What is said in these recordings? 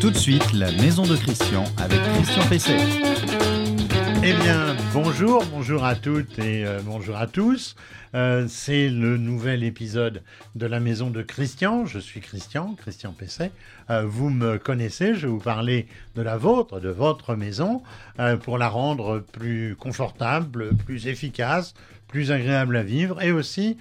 Tout de suite, la maison de Christian avec Christian Pesset. Eh bien, bonjour, bonjour à toutes et euh, bonjour à tous. Euh, c'est le nouvel épisode de la maison de Christian. Je suis Christian, Christian Pesset. Euh, vous me connaissez, je vais vous parler de la vôtre, de votre maison, pour la rendre plus confortable, plus efficace, plus agréable à vivre et aussi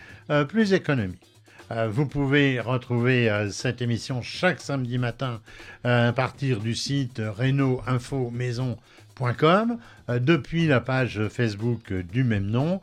plus économique. Euh, vous pouvez retrouver euh, cette émission chaque samedi matin euh, à partir du site reno-info-maison.com, depuis la page Facebook du même nom,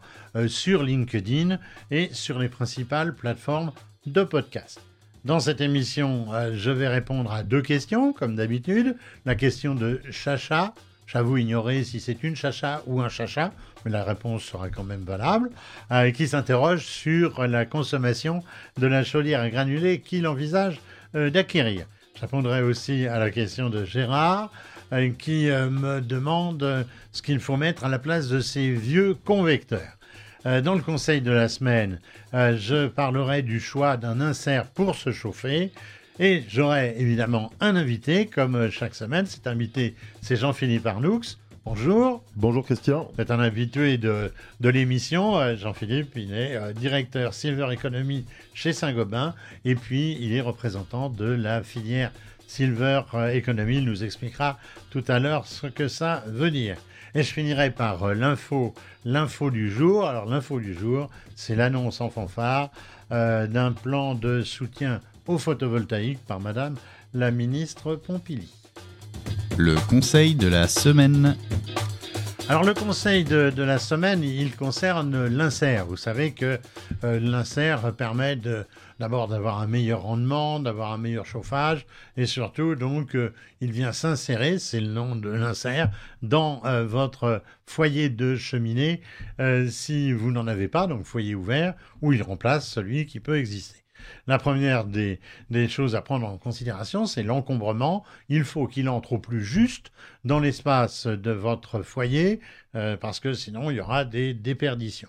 sur LinkedIn et sur les principales plateformes de podcast. Dans cette émission, je vais répondre à deux questions, comme d'habitude. La question de Chacha, J'avoue ignorer si c'est une chacha ou un chacha, mais la réponse sera quand même valable, euh, qui s'interroge sur la consommation de la chaudière à qu'il envisage euh, d'acquérir. Je répondrai aussi à la question de Gérard, euh, qui me demande ce qu'il faut mettre à la place de ces vieux convecteurs. Dans le conseil de la semaine, je parlerai du choix d'un insert pour se chauffer. Et j'aurai évidemment un invité, comme chaque semaine. Cet invité, c'est Jean-Philippe Arnoux. Bonjour. Bonjour Christian. C'est un habitué de, de l'émission. Euh, Jean-Philippe, il est euh, directeur Silver Economy chez Saint-Gobain et puis il est représentant de la filière Silver euh, Economy. Il nous expliquera tout à l'heure ce que ça veut dire. Et je finirai par l'info, l'info du jour. Alors l'info du jour, c'est l'annonce en fanfare d'un plan de soutien au photovoltaïque par Madame la ministre Pompili. Le conseil de la semaine. Alors le conseil de, la semaine, il concerne l'insert. Vous savez que euh, l'insert permet d'abord d'avoir un meilleur rendement, d'avoir un meilleur chauffage, et surtout donc euh, il vient s'insérer, c'est le nom de l'insert, dans euh, votre foyer de cheminée si vous n'en avez pas, donc foyer ouvert, où il remplace celui qui peut exister. La première des, choses à prendre en considération, c'est l'encombrement. Il faut qu'il entre au plus juste dans l'espace de votre foyer, euh, parce que sinon il y aura des déperditions.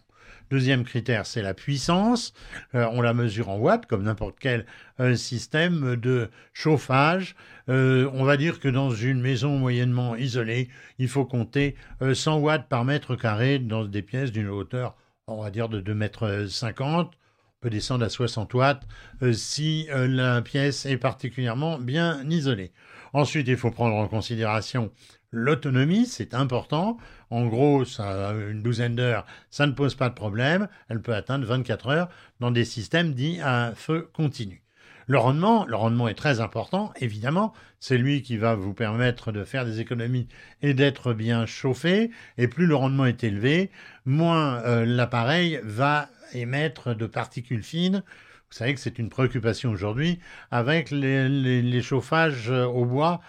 Deuxième critère, c'est la puissance. Euh, on la mesure en watts, comme n'importe quel euh, système de chauffage. on va dire que dans une maison moyennement isolée, il faut compter 100 watts par mètre carré dans des pièces d'une hauteur, on va dire, de 2 mètres 50 peut descendre à 60 watts euh, si euh, la pièce est particulièrement bien isolée. Ensuite, il faut prendre en considération l'autonomie, c'est important. En gros, ça, une douzaine d'heures, ça ne pose pas de problème. Elle peut atteindre 24 heures dans des systèmes dits à feu continu. Le rendement, est très important, évidemment. C'est lui qui va vous permettre de faire des économies et d'être bien chauffé. Et plus le rendement est élevé, moins euh, l'appareil va émettre de particules fines. Vous savez que c'est une préoccupation aujourd'hui avec les, chauffages au bois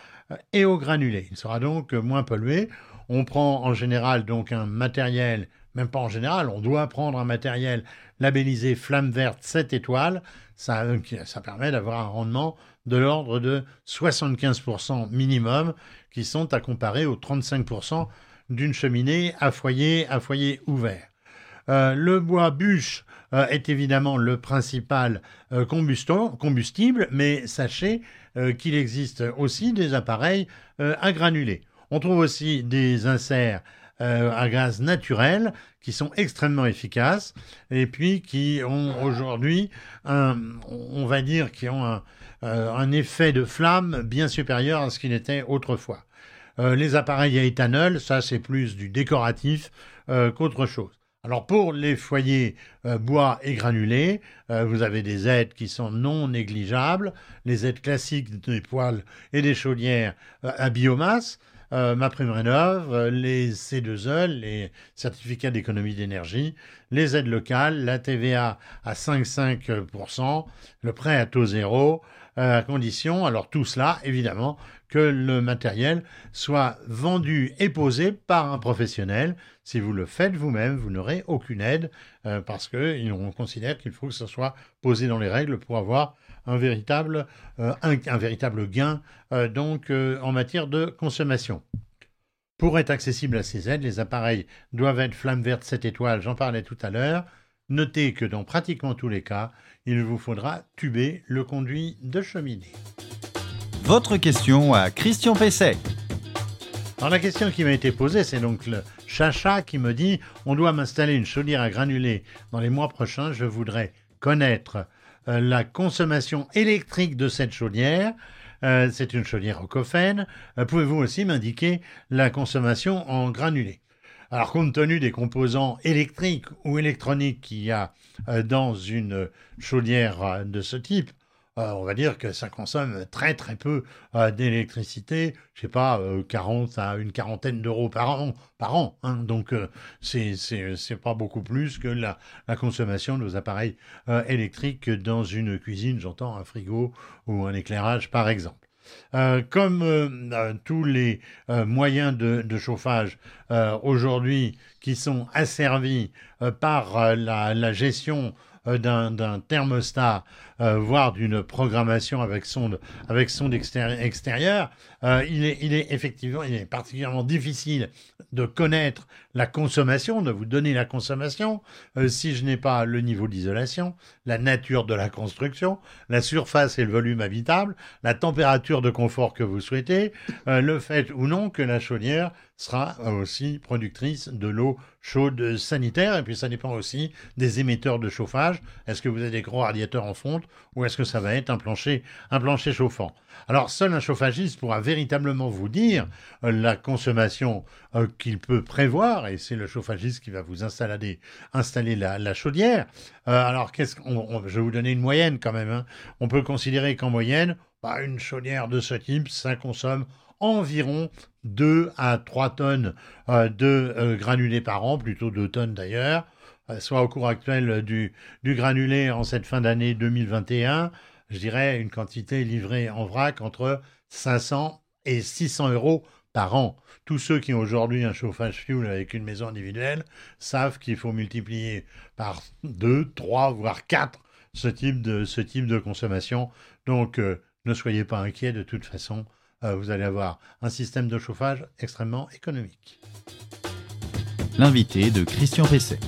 et au granulé. Il sera donc moins pollué. On prend en général donc un matériel, même pas en général, on doit prendre un matériel labellisé flamme verte 7 étoiles. Ça, ça permet d'avoir un rendement de l'ordre de 75% minimum, qui sont à comparer aux 35% d'une cheminée à foyer, ouvert. Euh, le bois bûche euh, est évidemment le principal euh, combustible, mais sachez qu'il existe aussi des appareils à granulés. On trouve aussi des inserts à gaz naturel qui sont extrêmement efficaces et puis qui ont aujourd'hui, on va dire, qui ont un, un, effet de flamme bien supérieur à ce qu'il était autrefois. les appareils à éthanol, ça c'est plus du décoratif qu'autre chose. Alors pour les foyers euh, bois et granulés, euh, vous avez des aides qui sont non négligeables, les aides classiques des poêles et des chaudières euh, à biomasse, ma prime rénov, les C2E, les certificats d'économie d'énergie, les aides locales, la TVA à 5,5%, le prêt à taux zéro, à condition, alors tout cela évidemment, que le matériel soit vendu et posé par un professionnel. Si vous le faites vous-même, vous n'aurez aucune aide euh, parce qu'on considère qu'il faut que ce soit posé dans les règles pour avoir un véritable, euh, un, véritable gain euh, donc en matière de consommation. Pour être accessible à ces aides, les appareils doivent être flamme verte 7 étoiles, j'en parlais tout à l'heure. Notez que dans pratiquement tous les cas, il vous faudra tuber le conduit de cheminée. votre question à Christian Pesset. Alors la question qui m'a été posée, c'est donc le Chacha qui me dit on doit m'installer une chaudière à granulés dans les mois prochains. Je voudrais connaître euh, la consommation électrique de cette chaudière. Euh, c'est une chaudière au cophène. Euh, Pouvez-vous aussi m'indiquer la consommation en granulés? Alors, compte tenu des composants électriques ou électroniques qu'il y a euh, dans une chaudière euh, de ce type, euh, on va dire que ça consomme très très peu euh, d'électricité, je sais pas, euh, 40 à une quarantaine d'euros par an, par an. hein. donc euh, c'est c'est pas beaucoup plus que la, consommation de nos appareils euh, électriques dans une cuisine, j'entends un frigo ou un éclairage par exemple. Euh, comme euh, euh, tous les euh, moyens de, chauffage euh, aujourd'hui qui sont asservis euh, par euh, la, gestion euh, d'un thermostat, euh, voire d'une programmation avec sonde, avec sonde extérie- extérieure, euh, il, est, il est effectivement, il est particulièrement difficile de connaître la consommation, de vous donner la consommation, euh, si je n'ai pas le niveau d'isolation, la nature de la construction, la surface et le volume habitable, la température de confort que vous souhaitez, euh, le fait ou non que la chaudière sera aussi productrice de l'eau chaude sanitaire, et puis ça dépend aussi des émetteurs de chauffage. Est-ce que vous avez des gros radiateurs en fonte, ou est-ce que ça va être un plancher, un plancher chauffant? Alors seul un chauffagiste pourra véritablement vous dire euh, la consommation euh, qu'il peut prévoir, et c'est le chauffagiste qui va vous installer, la, la chaudière. Euh, alors qu'est-ce qu'on, on- je vais vous donner une moyenne quand même. hein. On peut considérer qu'en moyenne, bah, une chaudière de ce type, ça consomme environ 2 à 3 tonnes de granulés par an, plutôt 2 tonnes d'ailleurs, soit au cours actuel euh, du, du granulé en cette fin d'année 2021, je dirais une quantité livrée en vrac entre 500 et 600 euros par an. Tous ceux qui ont aujourd'hui un chauffage fuel avec une maison individuelle savent qu'il faut multiplier par 2, 3, voire 4 ce type de, consommation. Donc, euh, ne soyez pas inquiets, de toute façon, euh, vous allez avoir un système de chauffage extrêmement économique. L'invité de Christian Pesset.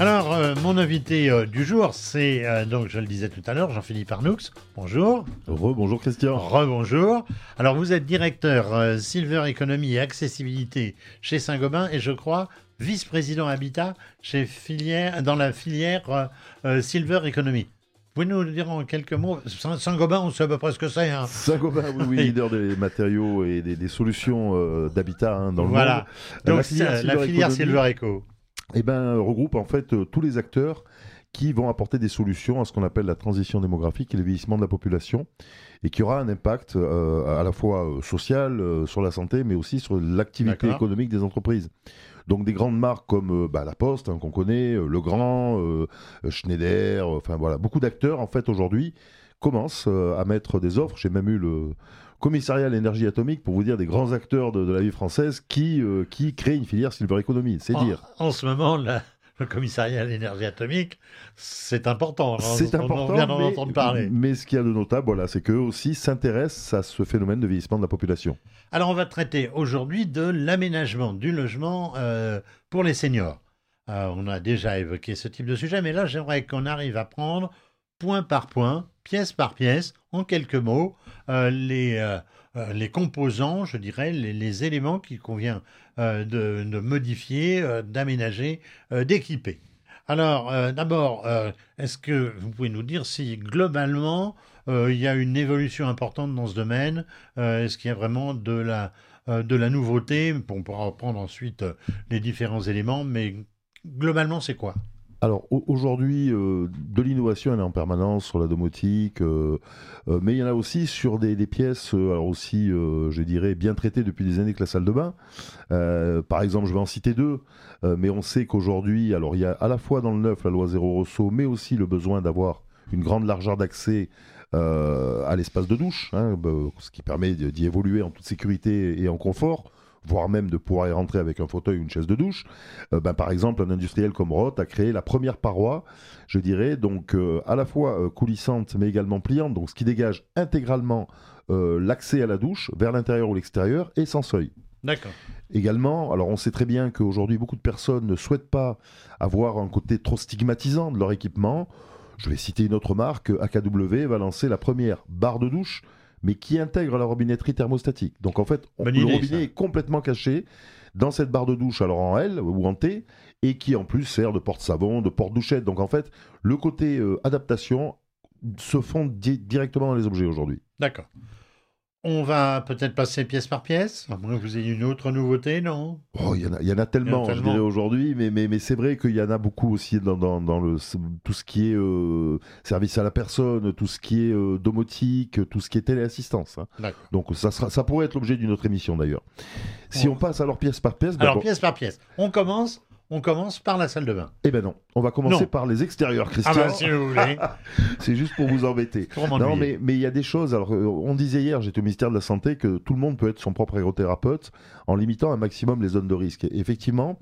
Alors, euh, mon invité euh, du jour, c'est, euh, donc je le disais tout à l'heure, Jean-Philippe Arnoux. Bonjour. Rebonjour Christian. Rebonjour. Alors, vous êtes directeur Silver Economy et Accessibilité chez Saint-Gobain et je crois vice-président Habitat chez filière, dans la filière Silver Economy. Vous pouvez nous dire en quelques mots Saint- Saint-Gobain, on sait à peu près ce que c'est. Hein Saint-Gobain, oui, leader des matériaux et des, des solutions d'habitat hein, dans le voilà. monde. Donc, La filière la Silver Eco. Eh ben, regroupe en fait euh, tous les acteurs qui vont apporter des solutions à ce qu'on appelle la transition démographique et le vieillissement de la population et qui aura un impact euh, à la fois euh, social, euh, sur la santé, mais aussi sur l'activité économique des entreprises. Donc des grandes marques comme euh, bah, La Poste, hein, qu'on connaît, Legrand, Schneider, enfin voilà, beaucoup d'acteurs en fait aujourd'hui commencent à mettre des offres. J'ai même eu le commissariat à l'énergie atomique pour vous dire des grands acteurs de, de la vie française qui, euh, qui créent une filière Silver Economy, c'est dire. en ce moment, le commissariat à l'énergie atomique, c'est important. On- C'est important, On vient d'en mais, entendre parler. mais ce qu'il y a de notable, voilà, c'est qu'eux aussi s'intéressent à ce phénomène de vieillissement de la population. Alors, on va traiter aujourd'hui de l'aménagement du logement euh, pour les seniors. Euh, on a déjà évoqué ce type de sujet, mais là, j'aimerais qu'on arrive à prendre point par point, pièce par pièce, en quelques mots, euh, les, euh, euh, les composants, je dirais, les, éléments qu'il convient de, modifier, d'aménager, d'équiper. Alors, d'abord, est-ce que vous pouvez nous dire si globalement il y a une évolution importante dans ce domaine Est-ce qu'il y a vraiment de la, de la nouveauté? On pourra reprendre ensuite les différents éléments, mais globalement, c'est quoi? Alors au- aujourd'hui, euh, de l'innovation, elle est en permanence sur la domotique, euh, euh, mais il y en a aussi sur des, pièces, alors aussi, je dirais, bien traitées depuis des années que la salle de bain. Par exemple, je vais en citer deux, mais on sait qu'aujourd'hui, alors il y a à la fois dans le neuf la loi zéro ressaut, mais aussi le besoin d'avoir une grande largeur d'accès à l'espace de douche, hein, bah, ce qui permet d'y évoluer en toute sécurité et en confort voire même de pouvoir y rentrer avec un fauteuil ou une chaise de douche. Euh, ben, par exemple, un industriel comme Roth a créé la première paroi, je dirais, donc euh, à la fois euh, coulissante mais également pliante, donc ce qui dégage intégralement l'accès à la douche vers l'intérieur ou l'extérieur et sans seuil. D'accord. Également, alors on sait très bien qu'aujourd'hui beaucoup de personnes ne souhaitent pas avoir un côté trop stigmatisant de leur équipement. Je vais citer une autre marque, AKW va lancer la première barre de douche, mais qui intègre la robinetterie thermostatique. Donc en fait, on- le idée, robinet ça. est complètement caché dans cette barre de douche, alors en L ou en T, et qui en plus sert de porte-savon, de porte-douchette. Donc en fait, le côté euh, adaptation se fond di- directement dans les objets aujourd'hui. D'accord. On va peut-être passer pièce par pièce? À moins que vous ayez une autre nouveauté, non? Oh, Il y, en a- il y en a tellement, je tellement. dirais, aujourd'hui, mais, mais, mais c'est vrai qu'il y en a beaucoup aussi dans, dans, dans le, tout ce qui est euh, service à la personne, tout ce qui est euh, domotique, tout ce qui est téléassistance. hein. Donc ça, sera, ça pourrait être l'objet d'une autre émission d'ailleurs. Si Ouais. on passe alors pièce par pièce, Alors, pièce par pièce. On commence, on commence par la salle de bain. eh ben non, on va commencer Non. par les extérieurs, Ah Christian. bah, si vous voulez. C'est juste pour vous embêter. Pour Non, mais mais il y a des choses. Alors, euh, on disait hier, j'étais au ministère de la Santé, que tout le monde peut être son propre aérothérapeute en limitant un maximum les zones de risque. Et effectivement,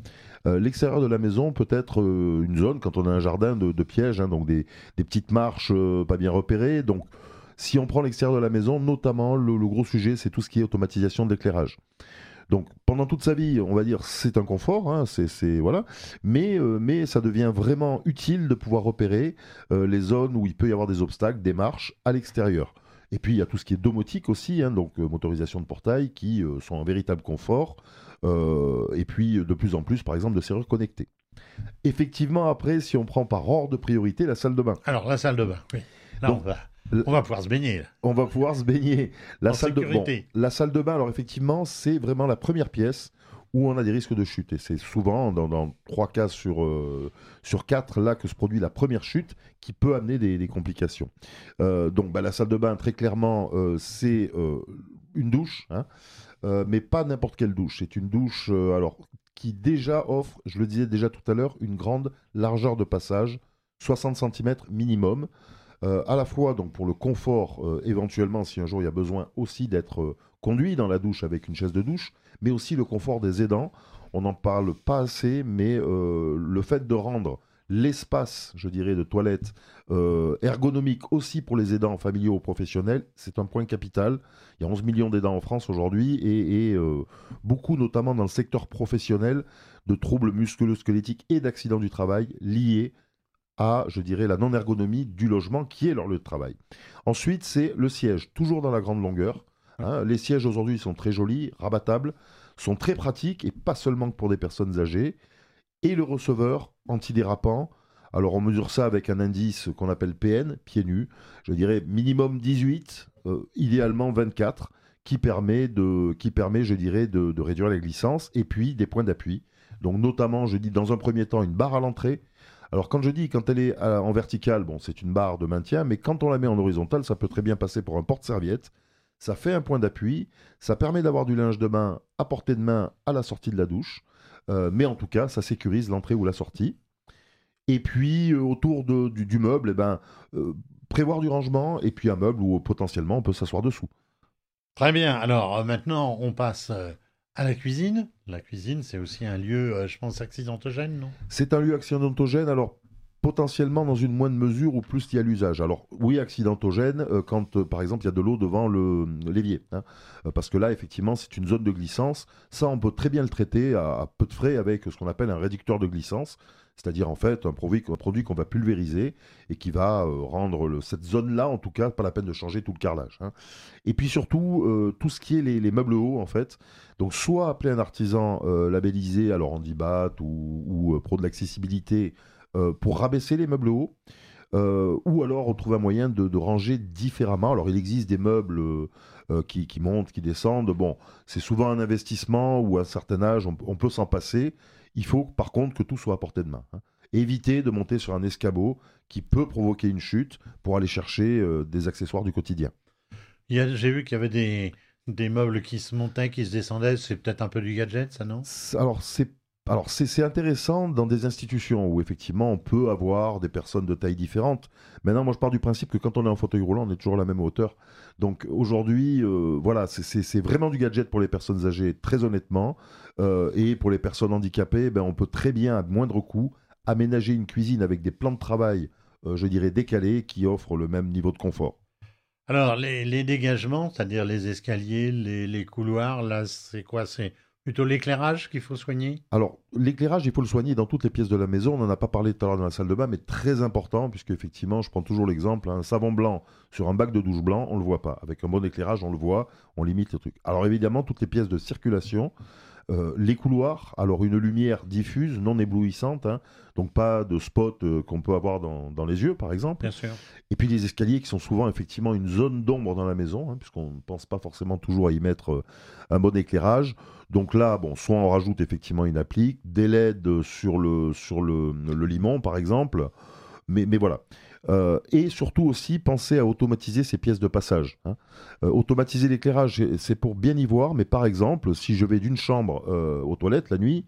euh, l'extérieur de la maison peut être euh, une zone, quand on a un jardin de, de pièges, hein, donc des, des petites marches euh, pas bien repérées. Donc, si on prend l'extérieur de la maison, notamment, le, le gros sujet, c'est tout ce qui est automatisation de l'éclairage. Donc, pendant toute sa vie, on va dire, c'est un confort, hein, c'est, voilà, mais, euh, mais ça devient vraiment utile de pouvoir repérer euh, les zones où il peut y avoir des obstacles, des marches à l'extérieur. Et puis il y a tout ce qui est domotique aussi, hein, donc euh, motorisation de portail, qui euh, sont un véritable confort. Euh, et puis de plus en plus, par exemple, de serrures connectées. Effectivement, après, si on prend par ordre de priorité la salle de bain, Alors, la salle de bain, oui. Là, Donc, on, va, on va pouvoir se baigner. on va pouvoir se baigner. La En salle de bon, la salle de bain, alors effectivement, c'est vraiment la première pièce où on a des risques de chute. Et c'est souvent dans, dans 3 cas sur, euh, sur 4 là que se produit la première chute qui peut amener des, des complications. Euh, donc bah, la salle de bain, très clairement, euh, c'est une douche, hein, mais pas n'importe quelle douche. C'est une douche alors, qui déjà offre, je le disais déjà tout à l'heure, une grande largeur de passage, 60 cm minimum. Euh, à la fois donc pour le confort euh, éventuellement si un jour il y a besoin aussi d'être euh, conduit dans la douche avec une chaise de douche, mais aussi le confort des aidants. On n'en parle pas assez, mais le fait de rendre l'espace, je dirais, de toilette ergonomique aussi pour les aidants familiaux ou professionnels, c'est un point capital. Il y a 11 millions d'aidants en France aujourd'hui et, et, beaucoup, notamment dans le secteur professionnel, de troubles musculo-squelettiques et d'accidents du travail liés à, je dirais, la non-ergonomie du logement qui est leur lieu de travail. Ensuite, c'est le siège, toujours dans la grande longueur. hein. les sièges aujourd'hui sont très jolis, rabattables, sont très pratiques et pas seulement pour des personnes âgées. Et le receveur antidérapant. Alors on mesure ça avec un indice qu'on appelle PN, pieds nus. Je dirais minimum 18, euh, idéalement 24, qui permet, de, qui permet je dirais, de, de réduire les glissances. Et puis des points d'appui. Donc notamment, je dis dans un premier temps une barre à l'entrée. Alors quand je dis quand elle est euh, en verticale, bon c'est une barre de maintien, mais quand on la met en horizontal, ça peut très bien passer pour un porte-serviette. Ça fait un point d'appui, ça permet d'avoir du linge de bain à portée de main à la sortie de la douche, euh, mais en tout cas ça sécurise l'entrée ou la sortie. Et puis euh, autour de- du, meuble, eh ben, prévoir du rangement et puis un meuble où potentiellement on peut s'asseoir dessous. Très bien. Alors, maintenant, on passe à la cuisine? La cuisine, c'est aussi un lieu, euh, je pense, accidentogène, non? C'est un lieu accidentogène, alors potentiellement dans une moindre mesure ou plus il y a l'usage. Alors oui, accidentogène euh, quand euh, par exemple il y a de l'eau devant le- l'évier. hein. Euh, parce que là, effectivement, c'est une zone de glissance. Ça, on peut très bien le traiter à, peu de frais avec ce qu'on appelle un réducteur de glissance. C'est-à-dire en fait un produit, qu'on va pulvériser et qui va euh, rendre cette zone-là, en tout cas, pas la peine de changer tout le carrelage. hein. Et puis surtout, euh, tout ce qui est les, les meubles hauts, en fait. Donc soit appeler un artisan euh, labellisé, alors Handibat ou, ou euh, pro de l'accessibilité, euh, pour rabaisser les meubles hauts, euh, ou alors retrouver un moyen de, de ranger différemment. Alors il existe des meubles euh, euh, qui, qui montent, qui descendent. Bon, c'est souvent un investissement ou à un certain âge, on, on peut s'en passer. Il faut par contre que tout soit à portée de main. hein. Éviter de monter sur un escabeau qui peut provoquer une chute pour aller chercher euh, des accessoires du quotidien. J'ai vu qu'il y avait des, des meubles qui se montaient, qui se descendaient. C'est peut-être un peu du gadget, ça, non? Alors c'est alors c'est intéressant dans des institutions où effectivement on peut avoir des personnes de tailles différentes. Maintenant, moi je pars du principe que quand on est en fauteuil roulant, on est toujours à la même hauteur. Donc aujourd'hui, euh, voilà, c'est- vraiment du gadget pour les personnes âgées, très honnêtement. Euh, et pour les personnes handicapées, ben, on peut très bien, à moindre coût, aménager une cuisine avec des plans de travail, euh, je dirais, décalés, qui offrent le même niveau de confort. Alors, les, les dégagements, c'est-à-dire les escaliers, les, les couloirs, là, c'est quoi? C'est plutôt l'éclairage qu'il faut soigner? Alors, l'éclairage, il faut le soigner dans toutes les pièces de la maison. On n'en a pas parlé tout à l'heure dans la salle de bain, mais très important, puisque effectivement, je prends toujours l'exemple, un savon blanc sur un bac de douche blanc, on ne le voit pas. Avec un bon éclairage, on le voit, on limite les trucs. Alors évidemment, toutes les pièces de circulation, euh, les couloirs, alors une lumière diffuse, non éblouissante, hein, donc pas de spot euh, qu'on peut avoir dans, dans, les yeux, par exemple. Bien sûr. Et puis les escaliers qui sont souvent effectivement une zone d'ombre dans la maison, hein, puisqu'on ne pense pas forcément toujours à y mettre euh, un bon éclairage. Donc là, bon, soit on rajoute effectivement une applique, des LED sur le, sur le, le limon, par exemple. Mais, mais voilà. Euh, et surtout aussi penser à automatiser ces pièces de passage. Hein. Euh, automatiser l'éclairage, c'est pour bien y voir, mais par exemple, si je vais d'une chambre euh, aux toilettes la nuit,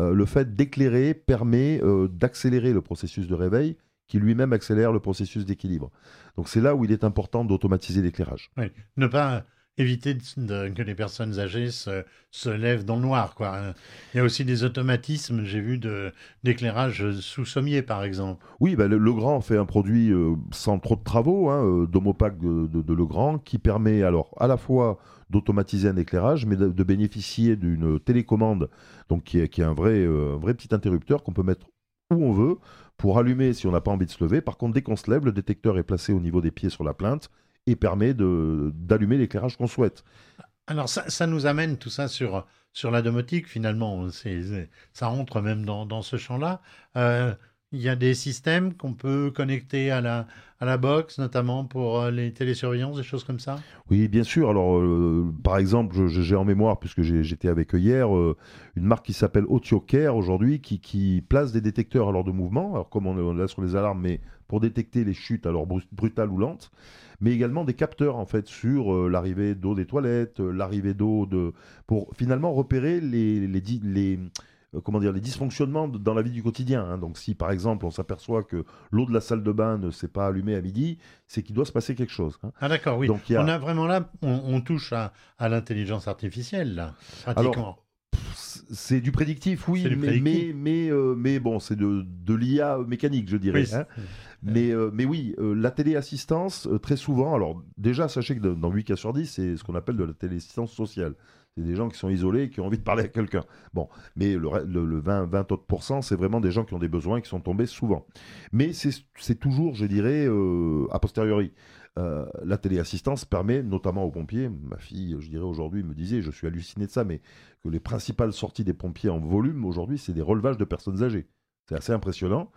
le fait d'éclairer permet d'accélérer le processus de réveil qui lui-même accélère le processus d'équilibre. Donc c'est là où il est important d'automatiser l'éclairage. Oui. Ne pas éviter que les personnes âgées se, lèvent dans le noir. Quoi. Il y a aussi des automatismes, j'ai vu, d'éclairage sous sommier, par exemple. Oui, bah, le, Legrand fait un produit euh, sans trop de travaux, hein, euh, Domopac de, Legrand, qui permet alors à la fois d'automatiser un éclairage, mais de, bénéficier d'une télécommande, donc qui est, qui est un, vrai, euh, un vrai petit interrupteur qu'on peut mettre où on veut pour allumer si on n'a pas envie de se lever. Par contre, dès qu'on se lève, le détecteur est placé au niveau des pieds sur la plainte et permet d'allumer l'éclairage qu'on souhaite. Alors ça, ça, nous amène tout ça sur, sur la domotique finalement. ça rentre même dans, dans ce champ-là. Euh, il y a des systèmes qu'on peut connecter à la, à la box, notamment pour euh, les télésurveillances, des choses comme ça? Oui, bien sûr. Alors, euh, par exemple, j'ai en mémoire, puisque j'étais avec eux hier, une marque qui s'appelle Care aujourd'hui, qui, qui, place des détecteurs à l'heure de mouvement, alors comme on l'a sur les alarmes, mais pour détecter les chutes, alors brutales ou lentes mais également des capteurs en fait sur euh, l'arrivée d'eau des toilettes, euh, l'arrivée d'eau de pour finalement repérer les, les, les euh, comment dire, les dysfonctionnements dans la vie du quotidien. Hein. Donc si par exemple on s'aperçoit que l'eau de la salle de bain ne s'est pas allumée à midi, c'est qu'il doit se passer quelque chose. Hein. Ah d'accord, oui. Donc, On a vraiment là, on, touche à, à l'intelligence artificielle là, pratiquement. c'est du prédictif, oui, mais, mais, mais, mais, bon, c'est de, de l'IA mécanique, je dirais. Hein. Mais, euh, mais oui, euh, la téléassistance, euh, très souvent, alors déjà, sachez que dans 8 cas sur 10, c'est ce qu'on appelle de la téléassistance sociale. C'est des gens qui sont isolés et qui ont envie de parler à quelqu'un. Bon, mais le, le, 20, 20 autres c'est vraiment des gens qui ont des besoins et qui sont tombés souvent. Mais c'est toujours, je dirais, a posteriori. la téléassistance permet, notamment aux pompiers, ma fille, je dirais aujourd'hui, me disait, je suis halluciné de ça, mais que les principales sorties des pompiers en volume aujourd'hui, c'est des relevages de personnes âgées. C'est assez impressionnant.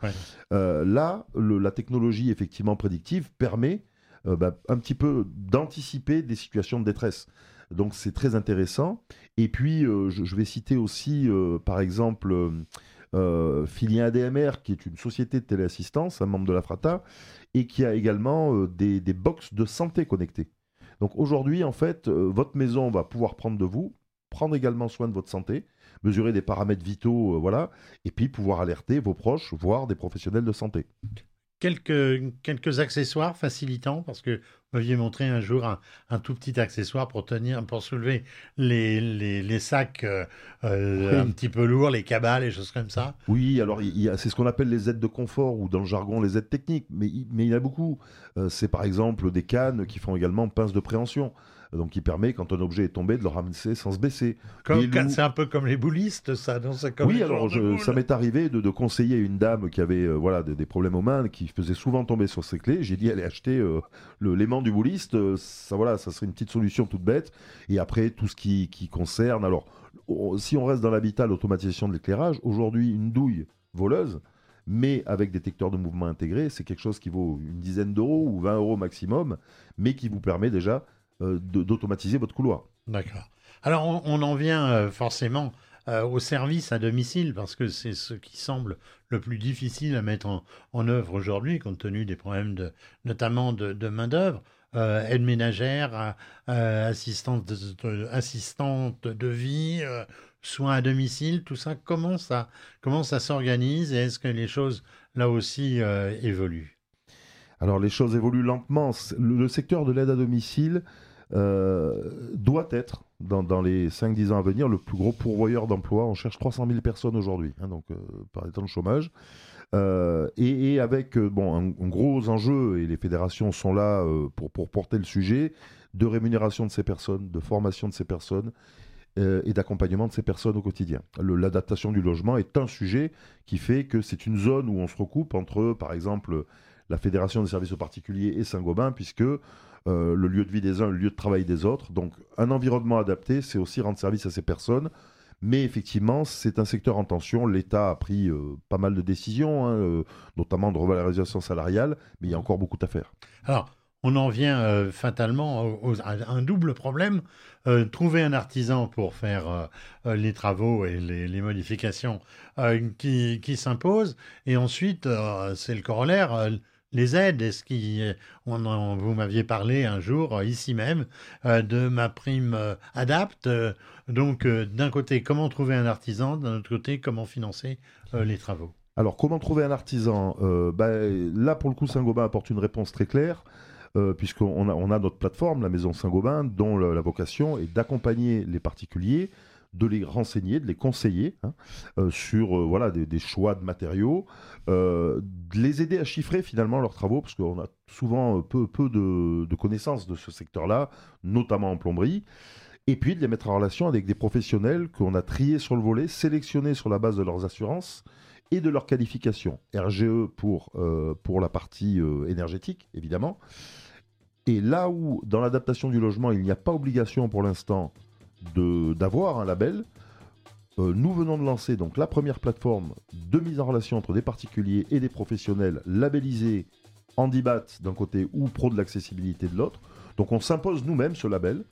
Euh, là, la technologie effectivement prédictive permet euh, bah, un petit peu d'anticiper des situations de détresse. Donc c'est très intéressant. Et puis euh, je, vais citer aussi par exemple Filien ADMR qui est une société de téléassistance, un membre de la Frata, et qui a également des, des box de santé connectées. Donc aujourd'hui en fait votre maison va pouvoir prendre de vous, prendre également soin de votre santé mesurer des paramètres vitaux, euh, voilà, et puis pouvoir alerter vos proches, voire des professionnels de santé. Quelques, quelques accessoires facilitants, parce que vous m'aviez montré un jour un, tout petit accessoire pour tenir, pour soulever les, les, sacs euh, euh, un petit peu lourds, les cabales, les choses comme ça. Oui, alors c'est ce qu'on appelle les aides de confort ou dans le jargon les aides techniques, mais, mais il y en a beaucoup. c'est par exemple des cannes qui font également pince de préhension donc qui permet, quand un objet est tombé, de le ramener sans se baisser. C'est un peu comme les boulistes, ça, non Oui, alors ça m'est arrivé de, conseiller une dame qui avait euh, voilà, des, problèmes aux mains, qui faisait souvent tomber sur ses clés. J'ai dit, allez acheter euh, l'aimant du bouliste, euh, ça, voilà, ça serait une petite solution toute bête. Et après, tout ce qui, qui concerne, alors, si on reste dans l'habitat, l'automatisation de l'éclairage, aujourd'hui, une douille voleuse, mais avec détecteur de mouvement intégré, c'est quelque chose qui vaut une dizaine d'euros ou 20 euros maximum, mais qui vous permet déjà d'automatiser votre couloir. D'accord. Alors on, en vient euh, forcément euh, au service à domicile parce que c'est ce qui semble le plus difficile à mettre en, œuvre aujourd'hui compte tenu des problèmes de, notamment de, main d'œuvre. aide ménagère, assistante, de, assistante de vie, soins à domicile, tout ça, comment ça, comment ça s'organise et est-ce que les choses là aussi évoluent? Alors les choses évoluent lentement. le secteur de l'aide à domicile euh, doit être, dans, les 5-10 ans à venir, le plus gros pourvoyeur d'emplois. On cherche 300 000 personnes aujourd'hui, hein, donc euh, par les temps de chômage. Euh, et, avec bon, un, gros enjeu, et les fédérations sont là pour, pour porter le sujet, de rémunération de ces personnes, de formation de ces personnes, euh, et d'accompagnement de ces personnes au quotidien. L'adaptation du logement est un sujet qui fait que c'est une zone où on se recoupe entre, par exemple, la Fédération des services aux particuliers et Saint-Gobain, puisque euh, le lieu de vie des uns, le lieu de travail des autres. Donc un environnement adapté, c'est aussi rendre service à ces personnes. Mais effectivement, c'est un secteur en tension. L'État a pris euh, pas mal de décisions, hein, euh, notamment de revalorisation salariale, mais il y a encore beaucoup à faire. Alors, on en vient fatalement à un double problème. Trouver un artisan pour faire les travaux et les, modifications qui, qui s'imposent. Et ensuite, c'est le corollaire, les aides. Est-ce qui, vous m'aviez parlé un jour, euh, ici même, euh, de ma prime euh, Adapt. Euh, donc, d'un côté, comment trouver un artisan, d'un autre côté, comment financer les travaux? Alors, comment trouver un artisan? Ben, Là, pour le coup, Saint-Gobain apporte une réponse très claire, puisqu'on a, notre plateforme, la Maison Saint-Gobain, dont la vocation est d'accompagner les particuliers, de les renseigner, de les conseiller hein, euh, sur euh, voilà, des, choix de matériaux, euh, de les aider à chiffrer finalement leurs travaux, parce qu'on a souvent peu, peu de, connaissances de ce secteur-là, notamment en plomberie. Et puis de les mettre en relation avec des professionnels qu'on a triés sur le volet, sélectionnés sur la base de leurs assurances et de leur qualification. RGE pour, pour la partie énergétique, évidemment. Et là où, dans l'adaptation du logement, il n'y a pas obligation pour l'instant d'avoir un label, euh, nous venons de lancer donc la première plateforme de mise en relation entre des particuliers et des professionnels labellisés Handibat d'un côté ou Pro de l'accessibilité de l'autre. Donc on s'impose nous-mêmes ce label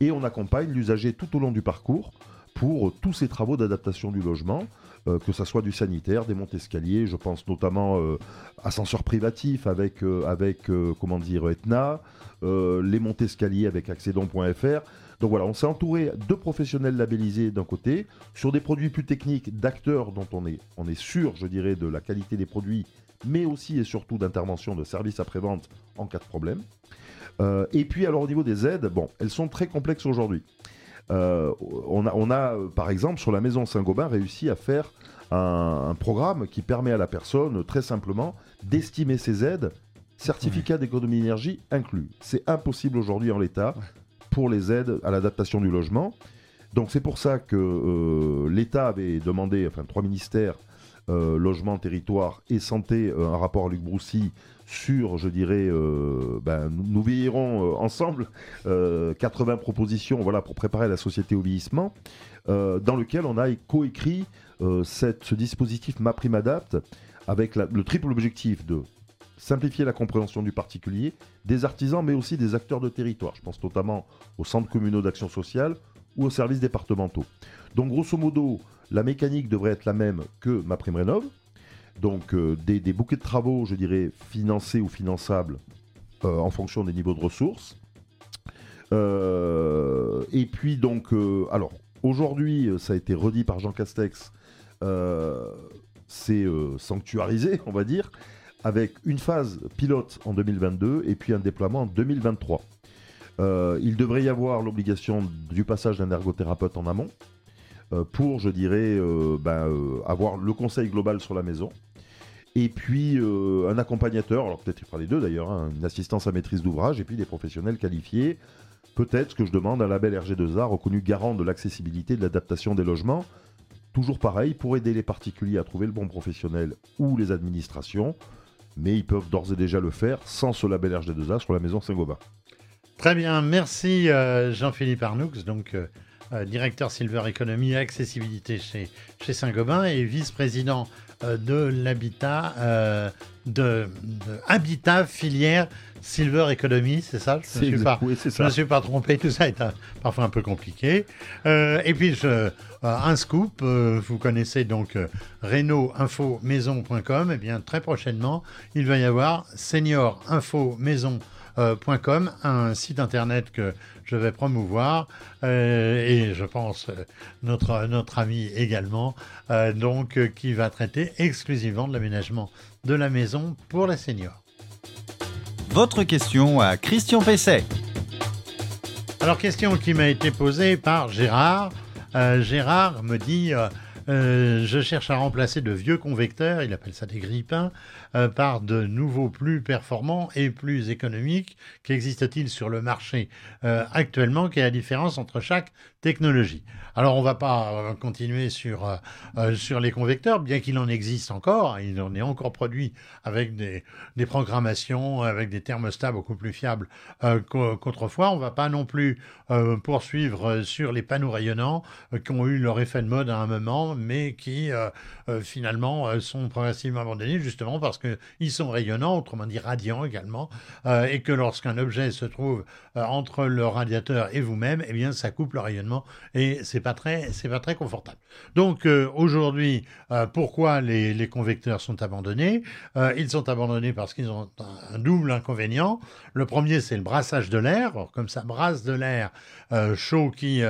et on accompagne l'usager tout au long du parcours pour tous ces travaux d'adaptation du logement, euh, que ce soit du sanitaire, des montes escaliers, je pense notamment euh, ascenseurs privatifs avec, euh, avec euh, comment dire, Etna, les montes escaliers avec accédon.fr. Donc voilà, on s'est entouré de professionnels labellisés d'un côté, sur des produits plus techniques, d'acteurs dont on est, on est sûr, je dirais, de la qualité des produits, mais aussi et surtout d'intervention de services après-vente en cas de problème. Euh, et puis alors au niveau des aides, bon, elles sont très complexes aujourd'hui. Euh, on a, on a, euh, par exemple, sur la maison Saint-Gobain, réussi à faire un, un programme qui permet à la personne, très simplement, d'estimer ses aides, certificat d'économie d'énergie inclus. C'est impossible aujourd'hui en l'état pour les aides à l'adaptation du logement. Donc c'est pour ça que euh, l'État avait demandé, enfin trois ministères, euh, logement, territoire et santé, euh, un rapport à Luc Broussy sur, je dirais, ben, nous, euh, ensemble, euh, 80 propositions voilà, pour préparer la société au vieillissement, dans lequel on a coécrit ce dispositif MaPrimeAdapt avec le triple objectif de simplifier la compréhension du particulier, des artisans, mais aussi des acteurs de territoire. Je pense notamment aux centres communaux d'action sociale ou aux services départementaux. Donc, grosso modo, la mécanique devrait être la même que ma prime rénov. Donc, euh, des, bouquets de travaux, je dirais, financés ou finançables euh, en fonction des niveaux de ressources. Euh, et puis, donc, alors, aujourd'hui, ça a été redit par Jean Castex, c'est sanctuarisé, on va dire, avec une phase pilote en 2022 et puis un déploiement en 2023. Euh, il devrait y avoir l'obligation du passage d'un ergothérapeute en amont euh, pour, je dirais, euh, ben, avoir le conseil global sur la maison. Et puis un accompagnateur, alors peut-être il fera les deux d'ailleurs, hein, une assistance à maîtrise d'ouvrage et puis des professionnels qualifiés. Peut-être ce que je demande, un label RG2A reconnu garant de l'accessibilité et de l'adaptation des logements. Toujours pareil, pour aider les particuliers à trouver le bon professionnel ou les administrations, mais ils peuvent d'ores et déjà le faire sans ce label RG2A sur la maison Saint-Gobain. Très bien, merci euh, Jean-Philippe Arnoux, donc euh, euh, directeur Silver Economy et accessibilité chez, chez Saint-Gobain et vice-président de l'habitat, euh, de, de Habitat filière Silver Economy, c'est ça? Je ne me suis pas, oui, me suis pas trompé, tout ça est un- parfois un peu compliqué. Euh, et puis, je, euh, un scoop, euh, vous connaissez donc euh, reno-info-maison.com. Et bien, très prochainement, il va y avoir senior-info-maison.com, euh, un site internet que je vais promouvoir. euh, et je pense euh, notre, notre ami également, donc, qui va traiter exclusivement de l'aménagement de la maison pour les seniors. Votre question à Christian Pesset. Alors, question qui m'a été posée par Gérard. Euh, Gérard me dit euh, Euh, je cherche à remplacer de vieux convecteurs, il appelle ça des grippins, euh, par de nouveaux plus performants et plus économiques. Qu'existe-t-il sur le marché euh, actuellement Quelle est la différence entre chaque technologie Alors, on ne va pas continuer sur, sur les convecteurs, bien qu'il en existe encore. Il en est encore produit avec des, des programmations, avec des thermostats beaucoup plus fiables qu'autrefois. On ne va pas non plus poursuivre sur les panneaux rayonnants qui ont eu leur effet de mode à un moment mais qui euh, euh, finalement euh, sont progressivement abandonnés justement parce qu'ils sont rayonnants, autrement dit radiants également, et que lorsqu'un objet se trouve entre le radiateur et vous-même, eh bien ça coupe le rayonnement et c'est pas très, c'est pas très confortable. Donc aujourd'hui, pourquoi les, les, convecteurs sont abandonnés? Ils sont abandonnés parce qu'ils ont un, double inconvénient. Le premier, c'est le brassage de l'air. Comme ça brasse de l'air chaud qui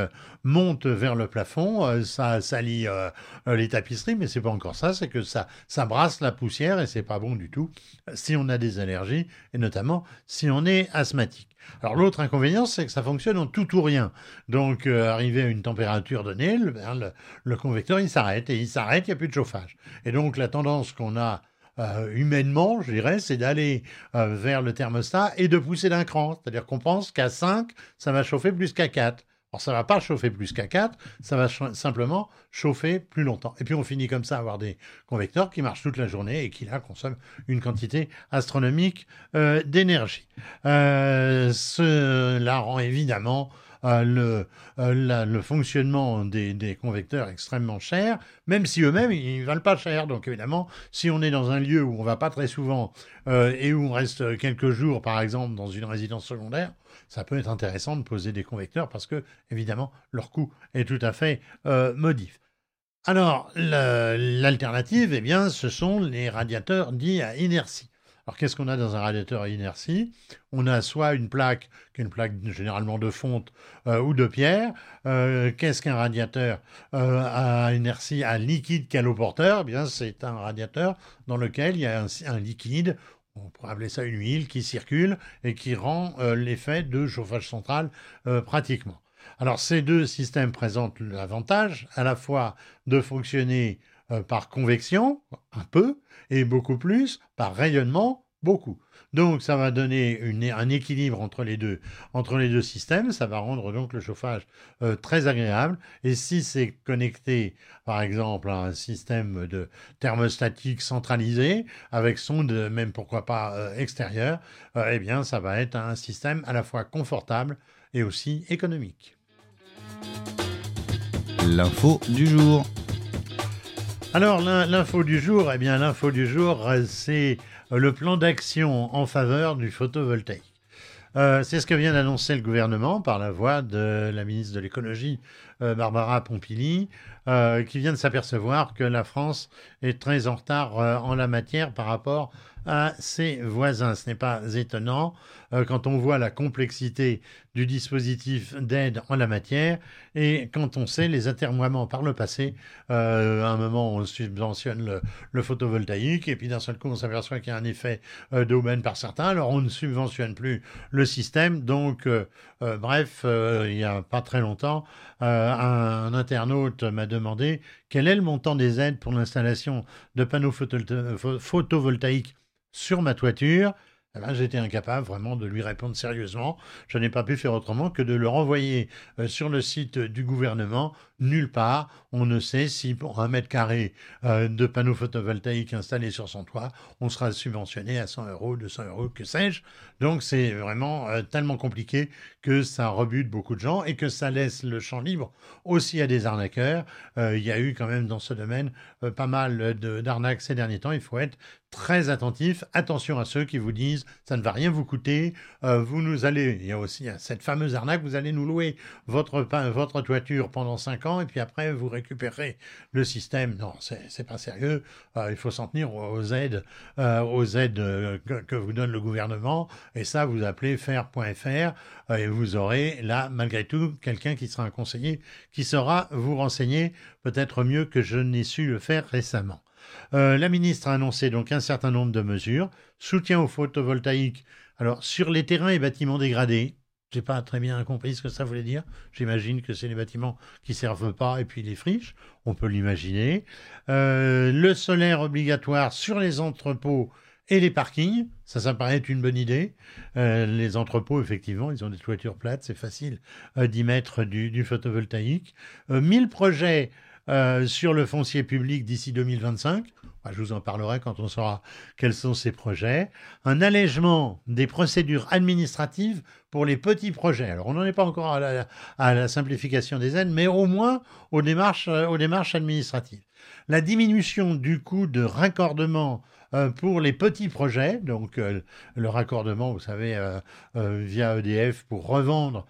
monte vers le plafond, ça salit euh, les tapisseries, mais c'est pas encore ça, c'est que ça, ça brasse la poussière et c'est pas bon du tout si on a des allergies et notamment si on est asthmatique. Alors l'autre inconvénient, c'est que ça fonctionne en tout ou rien. Donc euh, arrivé à une température donnée, le, ben, le, convecteur il s'arrête et il s'arrête, il n'y a plus de chauffage. Et donc la tendance qu'on a euh, humainement, je dirais, c'est d'aller vers le thermostat et de pousser d'un cran. C'est-à-dire qu'on pense qu'à 5, ça va chauffer plus qu'à 4. Alors ça va pas chauffer plus qu'à 4, ça va simplement chauffer plus longtemps. Et puis on finit comme ça à avoir des convecteurs qui marchent toute la journée et qui là consomment une quantité astronomique euh, d'énergie. Euh, cela rend évidemment euh, le, fonctionnement des, convecteurs extrêmement cher, même si eux-mêmes, ils ne valent pas cher. Donc évidemment, si on est dans un lieu où on va pas très souvent et où on reste quelques jours, par exemple, dans une résidence secondaire, ça peut être intéressant de poser des convecteurs parce que, évidemment, leur coût est tout à fait euh, modif. Alors, l'alternative, eh bien, ce sont les radiateurs dits à inertie. Alors, qu'est-ce qu'on a dans un radiateur à inertie? On a soit une plaque, qui est une plaque généralement de fonte euh, ou de pierre. Euh, qu'est-ce qu'un radiateur à inertie? À liquide caloporteur eh bien, c'est un radiateur dans lequel il y a un liquide on pourrait appeler ça une huile qui circule et qui rend euh, l'effet de chauffage central euh, pratiquement. Alors ces deux systèmes présentent l'avantage à la fois de fonctionner euh, par convection, un peu, et beaucoup plus par rayonnement, beaucoup. Donc ça va donner un équilibre entre les, deux, entre les deux systèmes, ça va rendre donc le chauffage euh, très agréable. Et si c'est connecté par exemple à un système de thermostatique centralisé, avec sonde même pourquoi pas euh, extérieure, euh, eh bien ça va être un système à la fois confortable et aussi économique. L'info du jour. Alors l'info du jour, eh bien l'info du jour, c'est le plan d'action en faveur du photovoltaïque. Euh, c'est ce que vient d'annoncer le gouvernement par la voix de la ministre de l'écologie, euh, Barbara Pompili, euh, qui vient de s'apercevoir que la France est très en retard en la matière par rapport à ses voisins. Ce n'est pas étonnant quand on voit la complexité du dispositif d'aide en la matière et quand on sait les atermoiements par le passé. à un moment, on subventionne le, photovoltaïque et puis d'un seul coup, on s'aperçoit qu'il y a un effet d'aubaine par certains. Alors, on ne subventionne plus le système. Donc, bref, il n'y a pas très longtemps, un, internaute m'a demandé quel est le montant des aides pour l'installation de panneaux photovoltaïques sur ma toiture. Eh ben, j'étais incapable vraiment de lui répondre sérieusement. Je n'ai pas pu faire autrement que de le renvoyer euh, sur le site du gouvernement. Nulle part, on ne sait si pour un mètre carré euh, de panneaux photovoltaïques installés sur son toit, on sera subventionné à 100 euros, 200 euros, que sais-je. Donc c'est vraiment euh, tellement compliqué que ça rebute beaucoup de gens et que ça laisse le champ libre aussi à des arnaqueurs. il y a eu quand même dans ce domaine pas mal d'arnaques ces derniers temps. Il faut être très attentif. Attention à ceux qui vous disent ça ne va rien vous coûter. Euh, vous nous allez, il y a aussi cette fameuse arnaque, vous allez nous louer votre, votre toiture pendant 5 ans et puis après vous récupérez le système. Non, c'est pas sérieux. Euh, il faut s'en tenir aux aides, euh, aux aides que, que, vous donne le gouvernement. Et ça, vous appelez faire.fr et vous aurez là, malgré tout, quelqu'un qui sera un conseiller qui saura vous renseigner peut-être mieux que je n'ai su le faire récemment. Euh, la ministre a annoncé donc un certain nombre de mesures. Soutien au photovoltaïque. Alors, sur les terrains et bâtiments dégradés, J'ai pas très bien compris ce que ça voulait dire. J'imagine que c'est les bâtiments qui servent pas et puis les friches. On peut l'imaginer. Euh, le solaire obligatoire sur les entrepôts et les parkings. Ça, ça paraît être une bonne idée. Euh, les entrepôts, effectivement, ils ont des toitures plates. C'est facile euh, d'y mettre du, photovoltaïque. 1000 projets sur le foncier public d'ici 2025. Je vous en parlerai quand on saura quels sont ces projets. Un allègement des procédures administratives pour les petits projets. Alors, on n'en est pas encore à la, simplification des aides, mais au moins aux démarches, euh, administratives. La diminution du coût de raccordement euh, pour les petits projets, donc euh, le raccordement, vous savez, via EDF pour revendre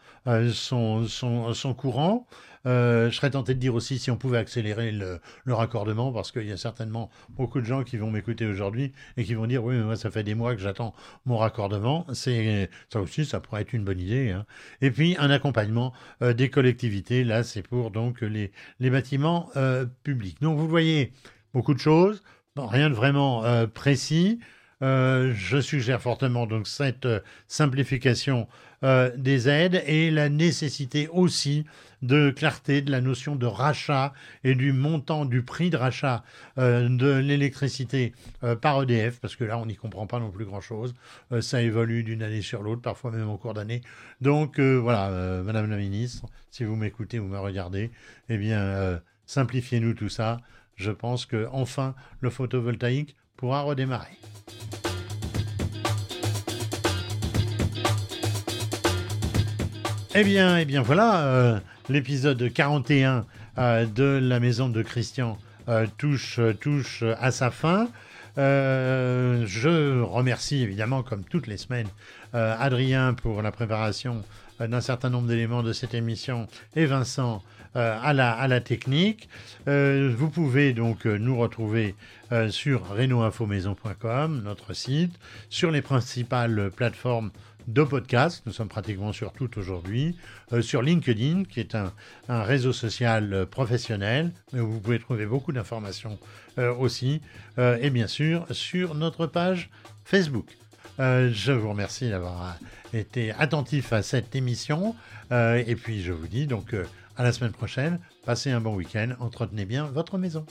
son, son, son, courant, euh, je serais tenté de dire aussi si on pouvait accélérer le, raccordement, parce qu'il y a certainement beaucoup de gens qui vont m'écouter aujourd'hui et qui vont dire oui, mais moi ça fait des mois que j'attends mon raccordement. Ça aussi, ça pourrait être une bonne idée. Hein. Et puis un accompagnement euh, des collectivités. Là, c'est pour donc les, les bâtiments euh, publics. Donc vous voyez beaucoup de choses, rien de vraiment précis. je suggère fortement donc cette simplification des aides et la nécessité aussi de clarté de la notion de rachat et du montant du prix de rachat euh, de l'électricité euh, par EDF, parce que là, on n'y comprend pas non plus grand-chose. Euh, ça évolue d'une année sur l'autre, parfois même en cours d'année. Donc voilà, Madame la Ministre, si vous m'écoutez ou me regardez, eh bien, simplifiez-nous tout ça. Je pense que enfin le photovoltaïque pourra redémarrer. Eh bien, eh bien voilà, l'épisode 41 euh, de la maison de Christian euh, touche, touche à sa fin. Euh, je remercie évidemment, comme toutes les semaines, Adrien pour la préparation d'un certain nombre d'éléments de cette émission et Vincent à, la, à la technique. vous pouvez donc nous retrouver sur renoinfomaison.com, notre site, sur les principales plateformes de podcasts. Nous sommes pratiquement sur tout aujourd'hui. Euh, sur LinkedIn, qui est un, réseau social euh, professionnel, où vous pouvez trouver beaucoup d'informations euh, aussi. et bien sûr, sur notre page Facebook. je vous remercie d'avoir été attentif à cette émission. et puis, je vous dis donc à la semaine prochaine. Passez un bon week-end. Entretenez bien votre maison.